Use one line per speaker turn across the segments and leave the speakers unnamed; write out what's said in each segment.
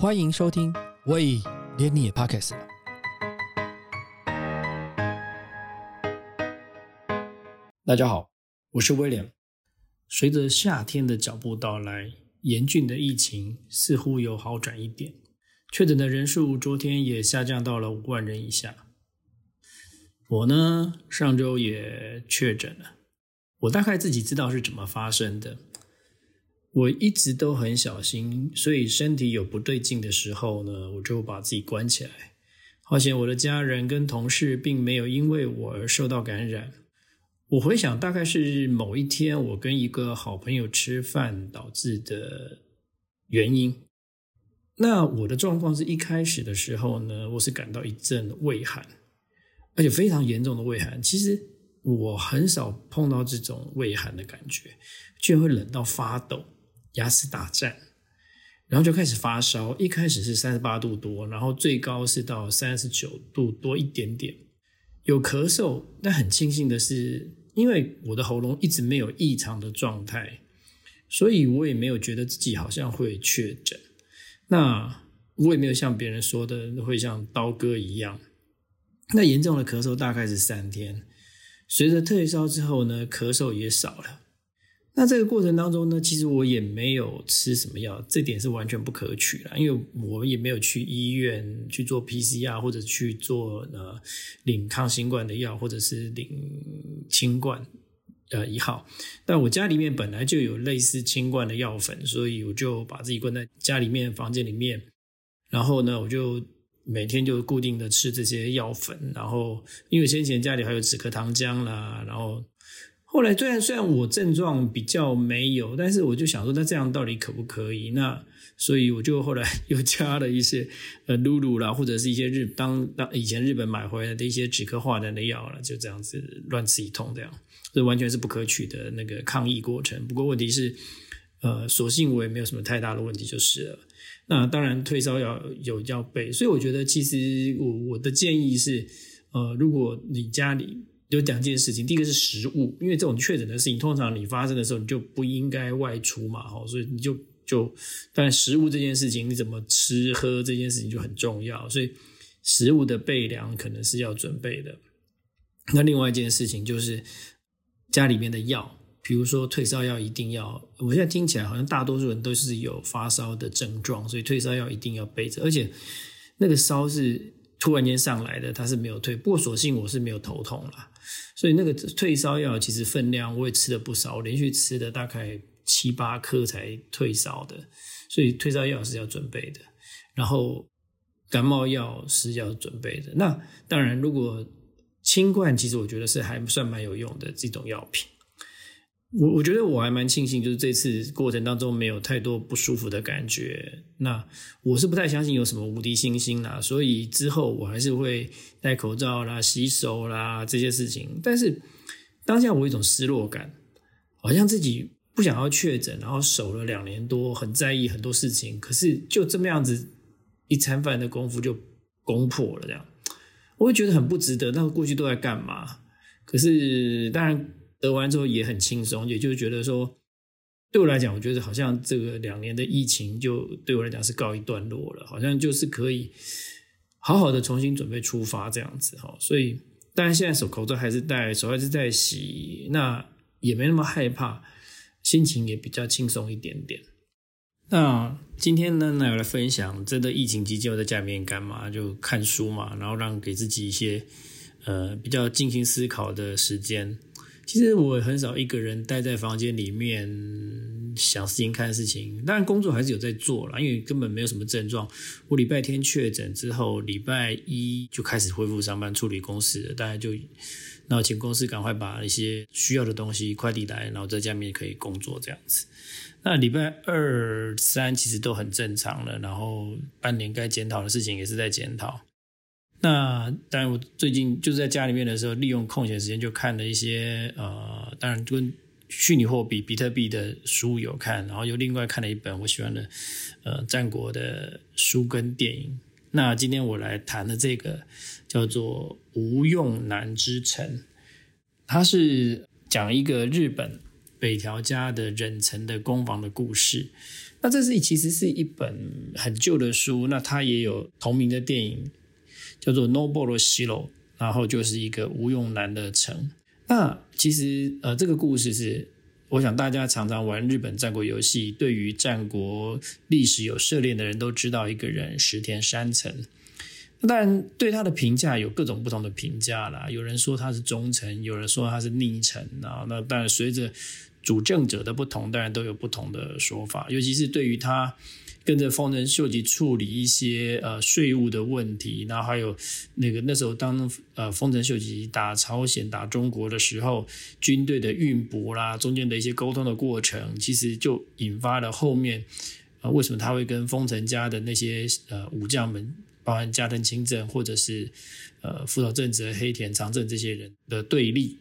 欢迎收听，喂，连你也 Podcast 了。大家好，我是威廉。随着夏天的脚步到来，严峻的疫情似乎有好转一点，确诊的人数昨天也下降到了五万人以下。我呢，上周也确诊了。我大概自己知道是怎么发生的。我一直都很小心，所以身体有不对劲的时候呢，我就把自己关起来。好险，我的家人跟同事并没有因为我而受到感染。我回想，大概是某一天我跟一个好朋友吃饭导致的原因。那我的状况是一开始的时候呢，我是感到一阵畏寒，而且非常严重的畏寒。其实我很少碰到这种畏寒的感觉，居然会冷到发抖，牙齿打颤，然后就开始发烧。一开始是三十八度多，然后最高是到三十九度多一点点，有咳嗽。但很庆幸的是。因为我的喉咙一直没有异常的状态，所以我也没有觉得自己好像会确诊。那我也没有像别人说的会像刀割一样。那严重的咳嗽大概是三天，随着退烧之后呢，咳嗽也少了。那这个过程当中呢，其实我也没有吃什么药，这点是完全不可取的，因为我也没有去医院去做 PCR 或者去做呃领抗新冠的药，或者是领清冠呃一号。但我家里面本来就有类似清冠的药粉，所以我就把自己关在家里面房间里面，然后呢，我就每天就固定的吃这些药粉，然后因为先前家里还有止咳糖浆啦，然后。后来虽然虽然我症状比较没有，但是我就想说，那这样到底可不可以？那所以我就后来 又加了一些呃露露啦，或者是一些日当当以前日本买回来的一些止咳化痰的药了，就这样子乱吃一通，这样这完全是不可取的那个抗议过程。不过问题是，呃，所幸我也没有什么太大的问题就是了。那当然退烧药有要备，所以我觉得其实我我的建议是，呃，如果你家里。有两件事情，第一个是食物，因为这种确诊的事情，通常你发生的时候，你就不应该外出嘛，哈，所以你就就，但食物这件事情，你怎么吃喝这件事情就很重要，所以食物的备粮可能是要准备的。那另外一件事情就是家里面的药，比如说退烧药一定要，我现在听起来好像大多数人都是有发烧的症状，所以退烧药一定要备着，而且那个烧是突然间上来的，它是没有退，不过所幸我是没有头痛了。所以那个退烧药其实分量我也吃了不少，连续吃了大概七八颗才退烧的。所以退烧药是要准备的，然后感冒药是要准备的。那当然，如果清冠，其实我觉得是还算蛮有用的这种药品。我我觉得我还蛮庆幸，就是这次过程当中没有太多不舒服的感觉。那我是不太相信有什么无敌星星啦，所以之后我还是会戴口罩啦、洗手啦这些事情。但是当下我有一种失落感，好像自己不想要确诊，然后守了两年多，很在意很多事情，可是就这么样子一餐饭的功夫就攻破了，这样我会觉得很不值得。那过去都在干嘛？可是当然。得完之后也很轻松，也就觉得说，对我来讲，我觉得好像这个两年的疫情就对我来讲是告一段落了，好像就是可以好好的重新准备出发这样子哈。所以，当然现在手口罩还是戴，手还是在洗，那也没那么害怕，心情也比较轻松一点点。那今天呢，那我来分享，真的疫情期间我在家里面干嘛？就看书嘛，然后让给自己一些呃比较静心思考的时间。其实我很少一个人待在房间里面想事情、看事情。当然工作还是有在做了，因为根本没有什么症状。我礼拜天确诊之后，礼拜一就开始恢复上班，处理公司。大家就，然后请公司赶快把一些需要的东西快递来，然后在家里面可以工作这样子。那礼拜二、三其实都很正常了。然后半年该检讨的事情也是在检讨。那当然，我最近就是在家里面的时候，利用空闲时间就看了一些呃，当然跟虚拟货币、比特币的书有看，然后又另外看了一本我喜欢的呃战国的书跟电影。那今天我来谈的这个叫做《无用男之城》，它是讲一个日本北条家的忍城的攻防的故事。那这是其实是一本很旧的书，那它也有同名的电影，叫做《noborous》，然后就是一个无用男的城。那其实呃，这个故事是，我想大家常常玩日本战国游戏，对于战国历史有涉猎的人都知道一个人石田三成。那当然，对他的评价有各种不同的评价啦。有人说他是忠臣，有人说他是逆臣啊。那当然，随着主政者的不同，当然都有不同的说法。尤其是对于他跟着丰臣秀吉处理一些呃税务的问题，然后还有那个那时候当呃丰臣秀吉打朝鲜、打中国的时候，军队的运补啦，中间的一些沟通的过程，其实就引发了后面啊为什么他会跟丰臣家的那些呃武将们。包含加藤清正或者是呃福岛正则、黑田长政这些人的对立，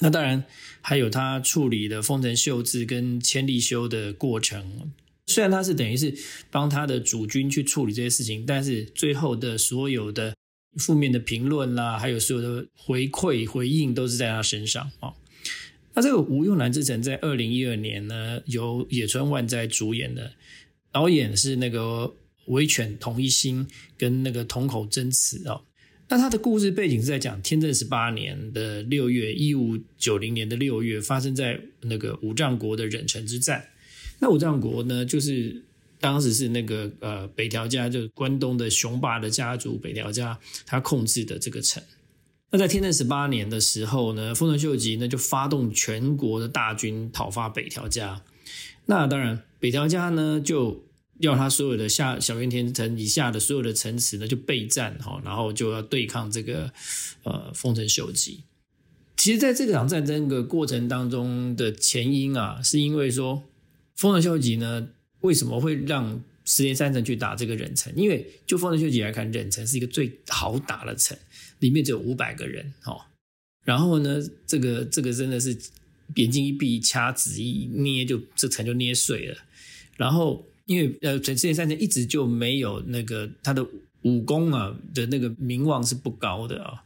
那当然还有他处理的丰臣秀智跟千利休的过程。虽然他是等于是帮他的主君去处理这些事情，但是最后的所有的负面的评论啦，还有所有的回馈回应都是在他身上啊。那这个《吴用男之城》在二零一二年呢，由野村万斋主演的，导演是那个。威犬同一心跟那个同口真词哦，那他的故事背景是在讲天正十八年的六月，一五九零年的六月，发生在那个五丈国的忍城之战。那五丈国呢，就是当时是那个呃北条家，就是关东的雄霸的家族北条家，他控制的这个城。那在天正十八年的时候呢，丰臣秀吉呢就发动全国的大军讨伐北条家。那当然，北条家呢就。要他所有的下小原田城以下的所有的城池呢，就备战哈，然后就要对抗这个呃丰臣秀吉。其实，在这场战争的过程当中的前因啊，是因为说丰臣秀吉呢为什么会让石田三成去打这个忍城？因为就丰臣秀吉来看，忍城是一个最好打的城，里面只有五百个人哦。然后呢，这个这个真的是眼睛一闭，掐指一捏，就这城就捏碎了。然后。因为呃，石田三成一直就没有那个他的武功啊的那个名望是不高的啊。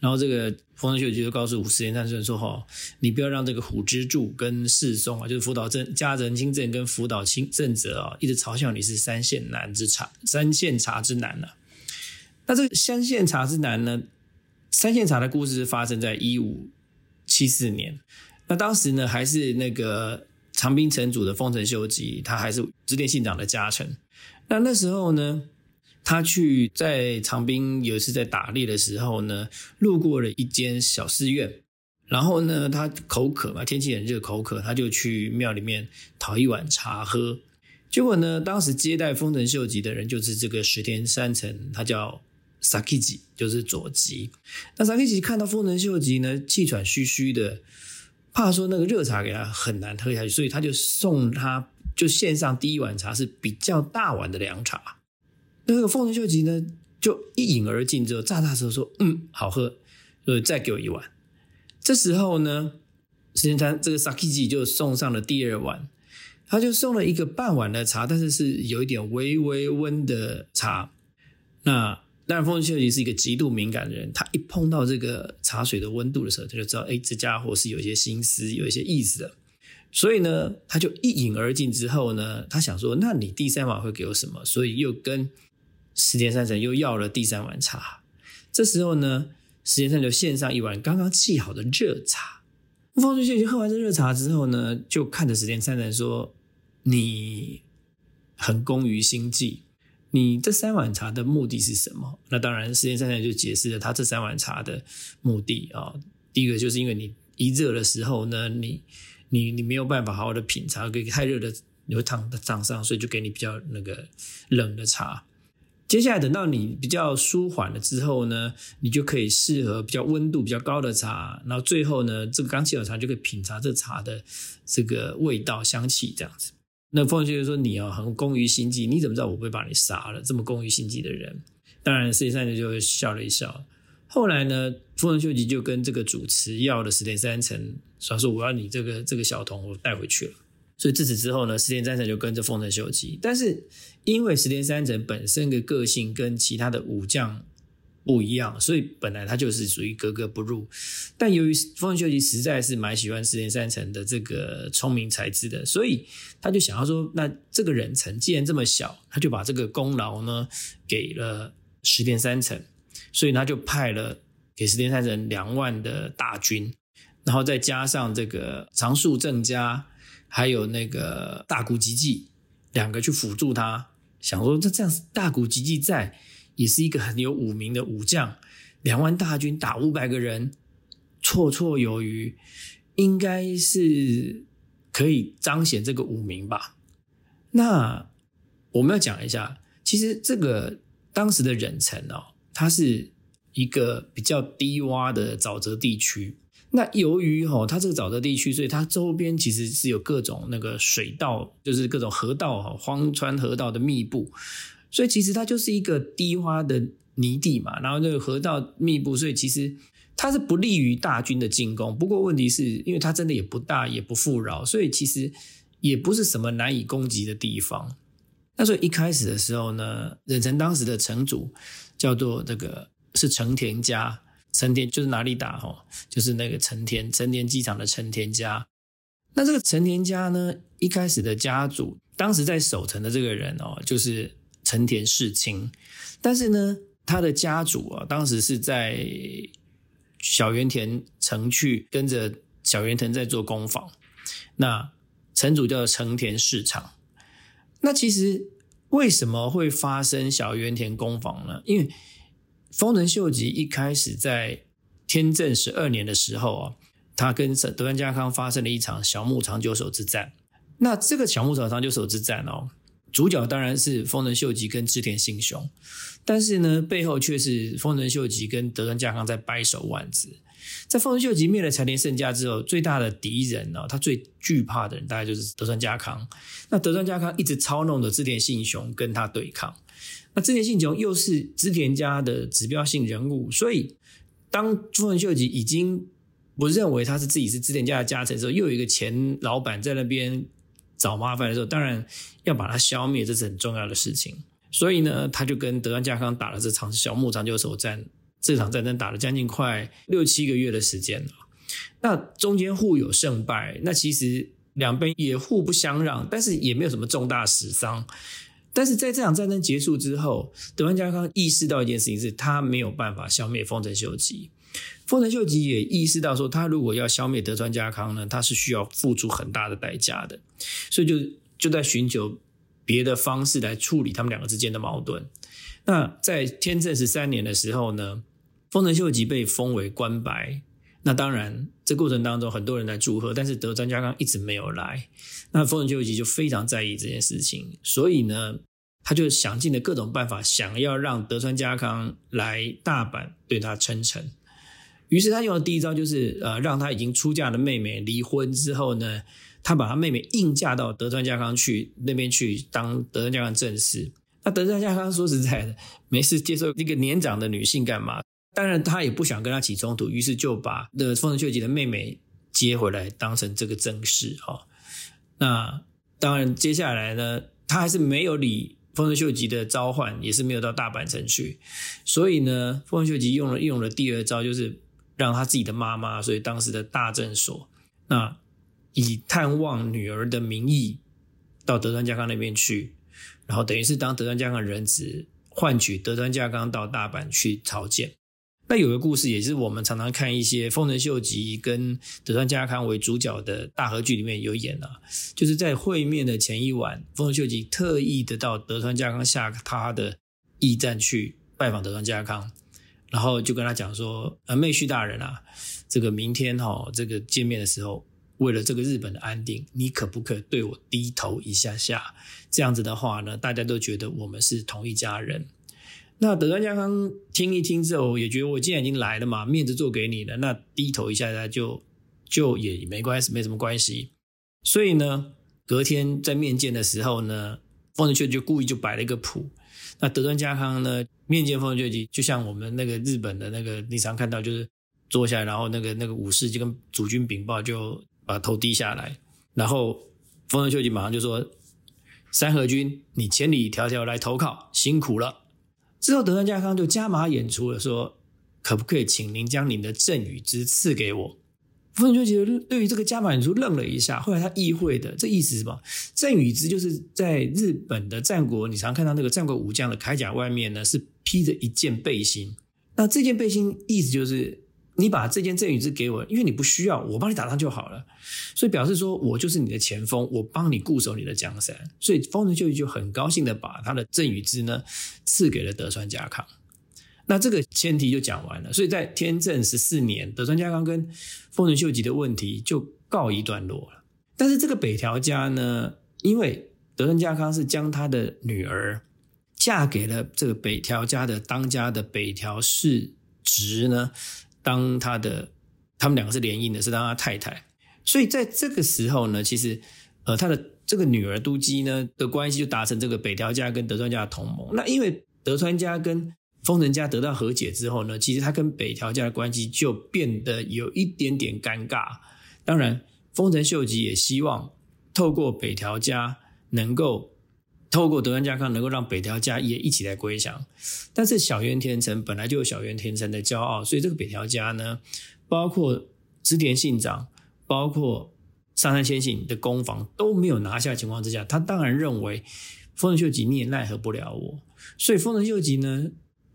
然后这个丰臣秀吉就告诉石田三成说：“哈，你不要让这个虎之助跟世松啊，就是福岛正加藤清正跟福岛清正则啊，一直嘲笑你是三线男之茶，三线茶之男啊。那这个三线茶之男呢，三线茶的故事是发生在一五七四年。那当时呢，还是那个。”长兵城主的丰臣秀吉，他还是织田信长的家臣。那那时候呢，他去在长滨有一次在打猎的时候呢，路过了一间小寺院，然后呢，他口渴嘛，天气很热，口渴，他就去庙里面讨一碗茶喝。结果呢，当时接待丰臣秀吉的人就是这个石田三成，他叫 Sakiji，就是佐吉。那 Sakiji 看到丰臣秀吉呢，气喘吁吁的。怕说那个热茶给他很难喝下去，所以他就送他就献上第一碗茶是比较大碗的凉茶。那个丰臣秀吉呢，就一饮而尽之后，乍大舌说：“嗯，好喝。”所以再给我一碗。这时候呢，时间餐这个 Sakiji 就送上了第二碗，他就送了一个半碗的茶，但是是有一点微微温的茶。那当然，丰臣秀吉是一个极度敏感的人，他一碰到这个茶水的温度的时候，他就知道，哎，这家伙是有一些心思、有一些意思的。所以呢，他就一饮而尽之后呢，他想说，那你第三碗会给我什么？所以又跟石田三成又要了第三碗茶。这时候呢，石田三成献上一碗刚刚沏好的热茶。丰臣秀喝完这热茶之后呢，就看着石田三成说：“你很工于心计。”你这三碗茶的目的是什么？那当然，石田三成就解释了他这三碗茶的目的啊。第一个就是因为你一热的时候呢，你你你没有办法好好的品茶，给太热的你会烫烫伤，所以就给你比较那个冷的茶。接下来等到你比较舒缓了之后呢，你就可以适合比较温度比较高的茶。然后最后呢，这个刚沏好茶就可以品茶这茶的这个味道香气这样子。那丰臣秀吉说：“你啊，很工于心计，你怎么知道我不会把你杀了？这么工于心计的人。”当然，石田三成就笑了一笑。后来呢，丰臣秀吉就跟这个主持要了石田三成，说：“说我要你这个这个小童，我带回去了。”所以自此之后呢，石田三成就跟着丰臣秀吉。但是因为石田三成本身的个性跟其他的武将不一样，所以本来他就是属于格格不入。但由于丰臣秀吉实在是蛮喜欢石田三成的这个聪明才智的，所以他就想要说，那这个忍城既然这么小，他就把这个功劳呢给了石田三成，所以他就派了给石田三成两万的大军，然后再加上这个长树正家，还有那个大谷吉继两个去辅助他，想说这这样大谷吉继在。也是一个很有武名的武将，两万大军打五百个人，绰绰有余，应该是可以彰显这个武名吧。那我们要讲一下，其实这个当时的忍城哦，它是一个比较低洼的沼泽地区。那由于哈，它这个沼泽地区，所以它周边其实是有各种那个水道，就是各种河道哈，荒川河道的密布。所以其实它就是一个低洼的泥地嘛，然后那个河道密布，所以其实它是不利于大军的进攻。不过问题是因为它真的也不大，也不富饶，所以其实也不是什么难以攻击的地方。那所以一开始的时候呢，忍城当时的城主叫做这个是成田家，成田就是哪里打哈，就是那个成田成田机场的成田家。那这个成田家呢，一开始的家主当时在守城的这个人哦，就是。成田世清，但是呢，他的家主啊，当时是在小原田城去跟着小原田在做工坊。那城主叫成田市场。那其实为什么会发生小原田工坊呢？因为丰臣秀吉一开始在天正十二年的时候啊，他跟德川家康发生了一场小牧长久手之战。那这个小牧长久手之战哦。主角当然是丰臣秀吉跟织田信雄，但是呢，背后却是丰臣秀吉跟德川家康在掰手腕子。在丰臣秀吉灭了柴田胜家之后，最大的敌人呢，他最惧怕的人大概就是德川家康。那德川家康一直操弄着织田信雄跟他对抗。那织田信雄又是织田家的指标性人物，所以当丰臣秀吉已经不认为他是自己是织田家的家臣时候，又有一个前老板在那边。找麻烦的时候，当然要把它消灭，这是很重要的事情。所以呢，他就跟德川家康打了这场小牧长久手战。这场战争打了将近快六七个月的时间了。那中间互有胜败，那其实两边也互不相让，但是也没有什么重大死伤。但是在这场战争结束之后，德川家康意识到一件事情，是他没有办法消灭丰臣秀吉。丰臣秀吉也意识到说，他如果要消灭德川家康呢，他是需要付出很大的代价的，所以就就在寻求别的方式来处理他们两个之间的矛盾。那在天正十三年的时候呢，丰臣秀吉被封为关白。那当然，这过程当中很多人来祝贺，但是德川家康一直没有来。那丰臣秀吉就非常在意这件事情，所以呢，他就想尽了各种办法，想要让德川家康来大阪对他称臣。于是他用的第一招就是，呃，让他已经出嫁的妹妹离婚之后呢，他把他妹妹硬嫁到德川家康去那边去当德川家康正室。那德川家康说实在的，没事接受一个年长的女性干嘛？当然他也不想跟他起冲突，于是就把的丰臣秀吉的妹妹接回来当成这个正室。哈，那当然接下来呢，他还是没有理丰臣秀吉的召唤，也是没有到大阪城去。所以呢，丰臣秀吉用了用了第二招，就是。让他自己的妈妈，所以当时的大正所，那以探望女儿的名义到德川家康那边去，然后等于是当德川家康的人质，换取德川家康到大阪去朝见。那有个故事，也是我们常常看一些丰臣秀吉跟德川家康为主角的大和剧里面有演啊，就是在会面的前一晚，丰臣秀吉特意的到德川家康下他的驿站去拜访德川家康。然后就跟他讲说：“呃，妹婿大人啊，这个明天哈，这个见面的时候，为了这个日本的安定，你可不可以对我低头一下下？这样子的话呢，大家都觉得我们是同一家人。那德川家康听一听之后，也觉得我既然已经来了嘛，面子做给你了，那低头一下下就就也没关系，没什么关系。所以呢，隔天在面见的时候呢，丰臣秀吉就故意就摆了一个谱。那德川家康呢？面见丰臣秀吉，就像我们那个日本的那个，你常看到就是坐下来，然后那个那个武士就跟主君禀报，就把头低下来，然后丰臣秀吉马上就说：“三河君，你千里迢迢来投靠，辛苦了。”之后德川家康就加码演出了，说可不可以请您将您的赠与之赐给我？丰臣秀吉对于这个加码演出愣了一下，后来他意会的这意思是什么？赠与之就是在日本的战国，你常看到那个战国武将的铠甲外面呢是披着一件背心，那这件背心意思就是你把这件赠与之给我，因为你不需要，我帮你打仗就好了，所以表示说我就是你的前锋，我帮你固守你的江山，所以丰臣秀吉就很高兴的把他的赠与之呢赐给了德川家康。那这个前提就讲完了，所以在天正十四年，德川家康跟丰臣秀吉的问题就告一段落了。但是这个北条家呢，因为德川家康是将他的女儿嫁给了这个北条家的当家的北条氏直呢，当他的他们两个是联姻的，是当他太太。所以在这个时候呢，其实呃，他的这个女儿都姬呢的关系就达成这个北条家跟德川家的同盟。那因为德川家跟丰臣家得到和解之后呢，其实他跟北条家的关系就变得有一点点尴尬。当然，丰臣秀吉也希望透过北条家能够透过德川家康能够让北条家也一起来归降。但是小渊天成本来就有小渊天成的骄傲，所以这个北条家呢，包括织田信长，包括上杉谦信的攻防都没有拿下情况之下，他当然认为丰臣秀吉你也奈何不了我。所以丰臣秀吉呢。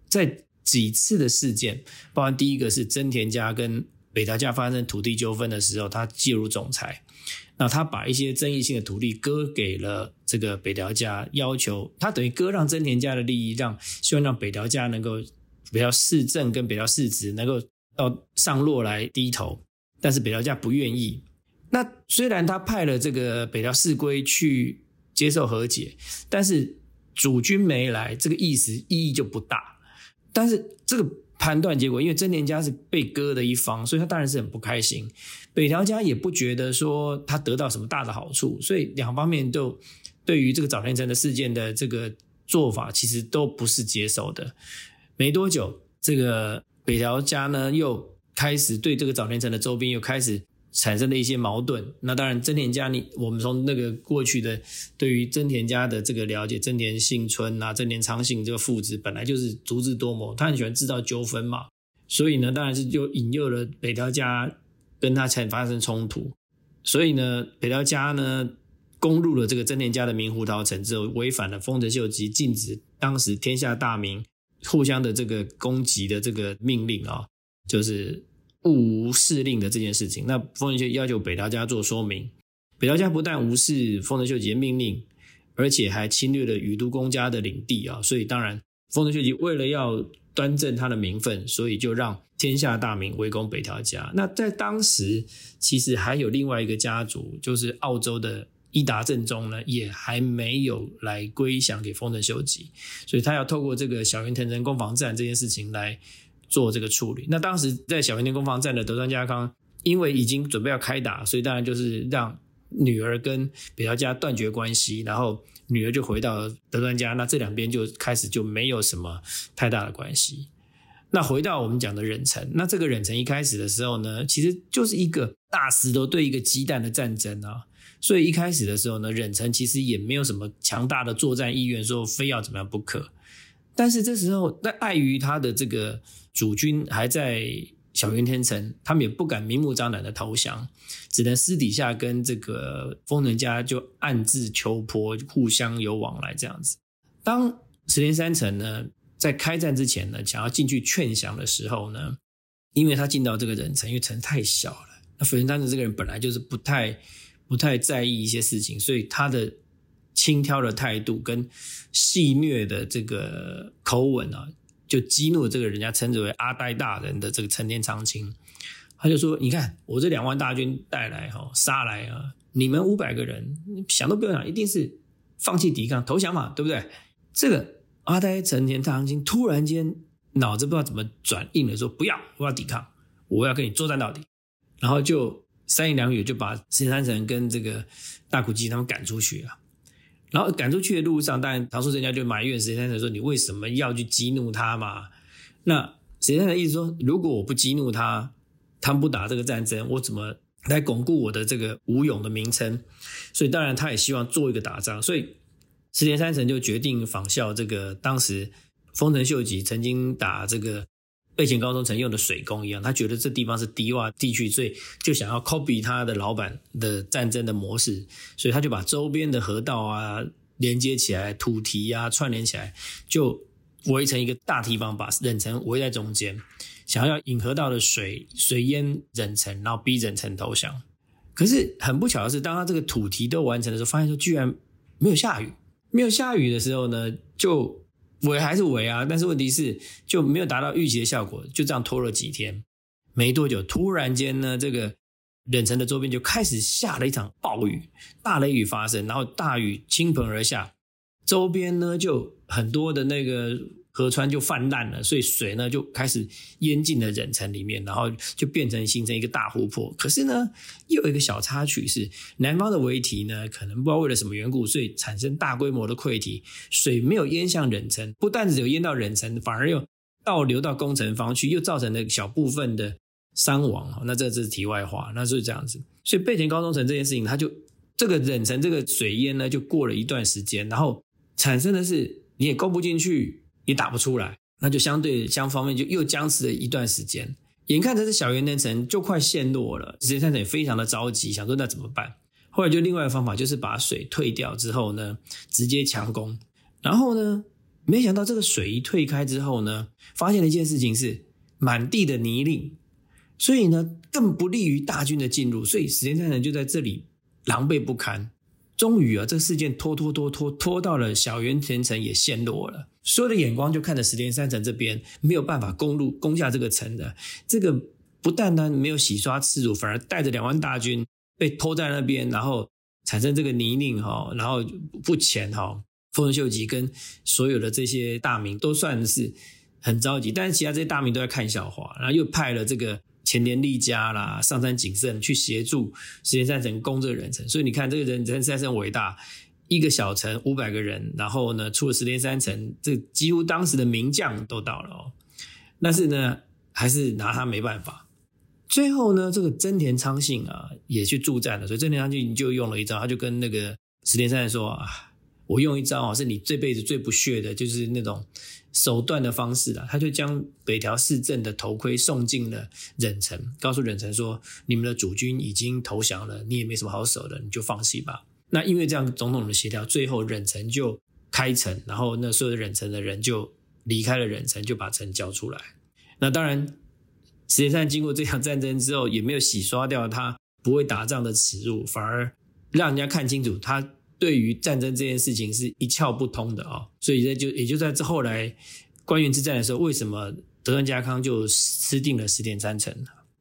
在几次的事件，包含第一个是真田家跟北条家发生土地纠纷的时候，他介入仲裁，那他把一些争议性的土地割给了这个北条家，要求他等于割让真田家的利益，让希望让北条家能够北条市政跟北条市直能够到上落来低头，但是北条家不愿意。那虽然他派了这个北条氏归去接受和解，但是主君没来，这个意思意义就不大。但是这个判断结果，因为真田家是被割的一方，所以他当然是很不开心。北条家也不觉得说他得到什么大的好处，所以两方面都对于这个早田城的事件的这个做法，其实都不是接受的。没多久，这个北条家呢又开始对这个早田城的周边又开始。产生的一些矛盾，那当然，真田家你我们从那个过去的对于真田家的这个了解，真田幸村啊，真田昌幸这个父子本来就是足智多谋，他很喜欢制造纠纷嘛，所以呢，当然是就引诱了北条家跟他才发生冲突，所以呢，北条家呢攻入了这个真田家的明湖桃城之后，违反了丰臣秀吉禁止当时天下大名互相的这个攻击的这个命令啊，就是。不无视令的这件事情，那丰臣秀要求北条家做说明。北条家不但无视丰臣秀吉的命令，而且还侵略了宇都公家的领地啊！所以当然，丰臣秀吉为了要端正他的名分，所以就让天下大名围攻北条家。那在当时，其实还有另外一个家族，就是澳洲的伊达正宗呢，也还没有来归降给丰臣秀吉，所以他要透过这个小渊天成攻防战这件事情来。做这个处理。那当时在小平天攻防战的德川家康，因为已经准备要开打，所以当然就是让女儿跟北条家断绝关系，然后女儿就回到德川家，那这两边就开始就没有什么太大的关系。那回到我们讲的忍城，那这个忍城一开始的时候呢，其实就是一个大石头对一个鸡蛋的战争啊，所以一开始的时候呢，忍城其实也没有什么强大的作战意愿，说非要怎么样不可。但是这时候，那碍于他的这个。主君还在小渊天城，他们也不敢明目张胆的投降，只能私底下跟这个丰臣家就暗自求婆，互相有往来这样子。当石田三成呢在开战之前呢，想要进去劝降的时候呢，因为他进到这个人城，因为城太小了，那石田三成这个人本来就是不太不太在意一些事情，所以他的轻佻的态度跟戏谑的这个口吻啊。就激怒这个人家称之为阿呆大人的这个成田长清，他就说：“你看我这两万大军带来哈杀来啊，你们五百个人想都不用想，一定是放弃抵抗投降嘛，对不对？”这个阿呆成田长清突然间脑子不知道怎么转硬了，说：“不要，我要抵抗，我要跟你作战到底。”然后就三言两语就把石三成跟这个大谷吉他们赶出去了。然后赶出去的路上，当然唐叔人家就埋怨石田三成说：“你为什么要去激怒他嘛？”那石田三成意思说：“如果我不激怒他，他们不打这个战争，我怎么来巩固我的这个武勇的名称？”所以当然他也希望做一个打仗，所以石田三成就决定仿效这个当时丰臣秀吉曾经打这个备前高中曾用的水工一样，他觉得这地方是低洼地区，所以就想要 copy 他的老板的战争的模式，所以他就把周边的河道啊连接起来，土堤啊串联起来，就围成一个大堤防，把忍城围在中间，想要引河道的水水淹忍城，然后逼忍城投降。可是很不巧的是，当他这个土堤都完成的时候，发现说居然没有下雨。没有下雨的时候呢，就围还是围啊，但是问题是就没有达到预期的效果，就这样拖了几天。没多久，突然间呢，这个冷城的周边就开始下了一场暴雨，大雷雨发生，然后大雨倾盆而下，周边呢就很多的那个。河川就泛滥了，所以水呢就开始淹进了忍城里面，然后就变成形成一个大湖泊。可是呢，又有一个小插曲是，南方的围堤呢，可能不知道为了什么缘故，所以产生大规模的溃堤，水没有淹向忍城，不但只有淹到忍城，反而又倒流到攻城方去，又造成了小部分的伤亡。那这是题外话，那是这样子。所以备前高中城这件事情，它就这个忍城这个水淹呢，就过了一段时间，然后产生的是你也攻不进去。也打不出来，那就相对相方面就又僵持了一段时间。眼看着这小圆天城就快陷落了，石田三成也非常的着急，想说那怎么办？后来就另外的方法，就是把水退掉之后呢，直接强攻。然后呢，没想到这个水一退开之后呢，发现了一件事情是满地的泥泞，所以呢更不利于大军的进入，所以石田三成就在这里狼狈不堪。终于啊，这个事件拖拖拖拖拖到了小圆田城也陷落了。所有的眼光就看着石田三成这边没有办法攻入攻下这个城的，这个不但单没有洗刷耻辱，反而带着两万大军被拖在那边，然后产生这个泥泞哈，然后不前哈，丰臣秀吉跟所有的这些大名都算是很着急，但是其他这些大名都在看笑话，然后又派了这个前田利家啦、上山景胜去协助石田三成攻这个人城，所以你看这个人真三成伟大。一个小城五百个人，然后呢，出了石田三城，这几乎当时的名将都到了哦。但是呢，还是拿他没办法。最后呢，这个真田昌信啊，也去助战了。所以真田昌信就用了一招，他就跟那个石田三成说啊，我用一招啊，是你这辈子最不屑的，就是那种手段的方式啊。他就将北条氏政的头盔送进了忍城，告诉忍城说，你们的主君已经投降了，你也没什么好守的，你就放弃吧。那因为这样总统的协调，最后忍城就开城，然后那所有的忍城的人就离开了忍城，就把城交出来。那当然，实际上经过这场战争之后，也没有洗刷掉他不会打仗的耻辱，反而让人家看清楚他对于战争这件事情是一窍不通的啊。所以这就也就在这后来关原之战的时候，为什么德川家康就吃定了石田三成？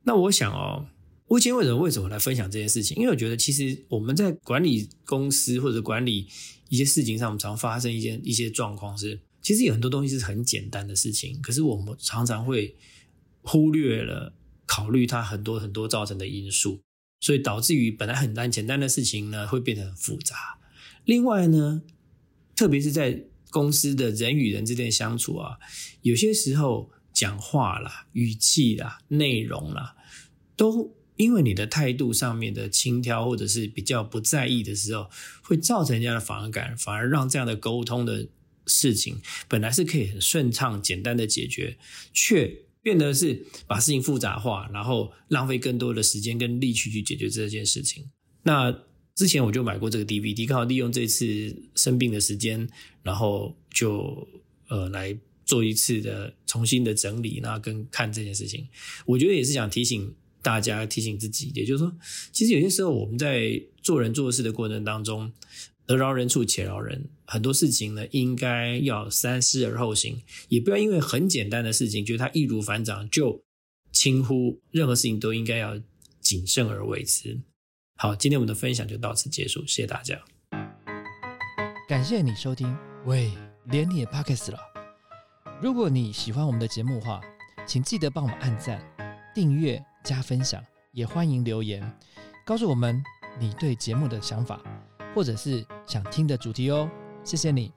那我想哦。我今天为什么为什么来分享这件事情？因为我觉得其实我们在管理公司或者管理一些事情上，我们常发生一件一些状况是，其实有很多东西是很简单的事情，可是我们常常会忽略了考虑它很多很多造成的因素，所以导致于本来很单简单的事情呢，会变得很复杂。另外呢，特别是在公司的人与人之间相处啊，有些时候讲话啦、语气啦、内容啦，都。因为你的态度上面的轻佻，或者是比较不在意的时候，会造成人家的反感，反而让这样的沟通的事情本来是可以很顺畅、简单的解决，却变得是把事情复杂化，然后浪费更多的时间跟力气去解决这件事情。那之前我就买过这个 DVD，刚好利用这次生病的时间，然后就呃来做一次的重新的整理，那跟看这件事情，我觉得也是想提醒。大家提醒自己，也就是说，其实有些时候我们在做人做事的过程当中，得饶人处且饶人，很多事情呢，应该要三思而后行，也不要因为很简单的事情，觉得它易如反掌，就轻忽任何事情都应该要谨慎而为之。好，今天我们的分享就到此结束，谢谢大家。
感谢你收听，喂，连你也 pockets 了。如果你喜欢我们的节目的话，请记得帮我们按赞、订阅。加分享，也欢迎留言告诉我们你对节目的想法，或者是想听的主题哦。谢谢你。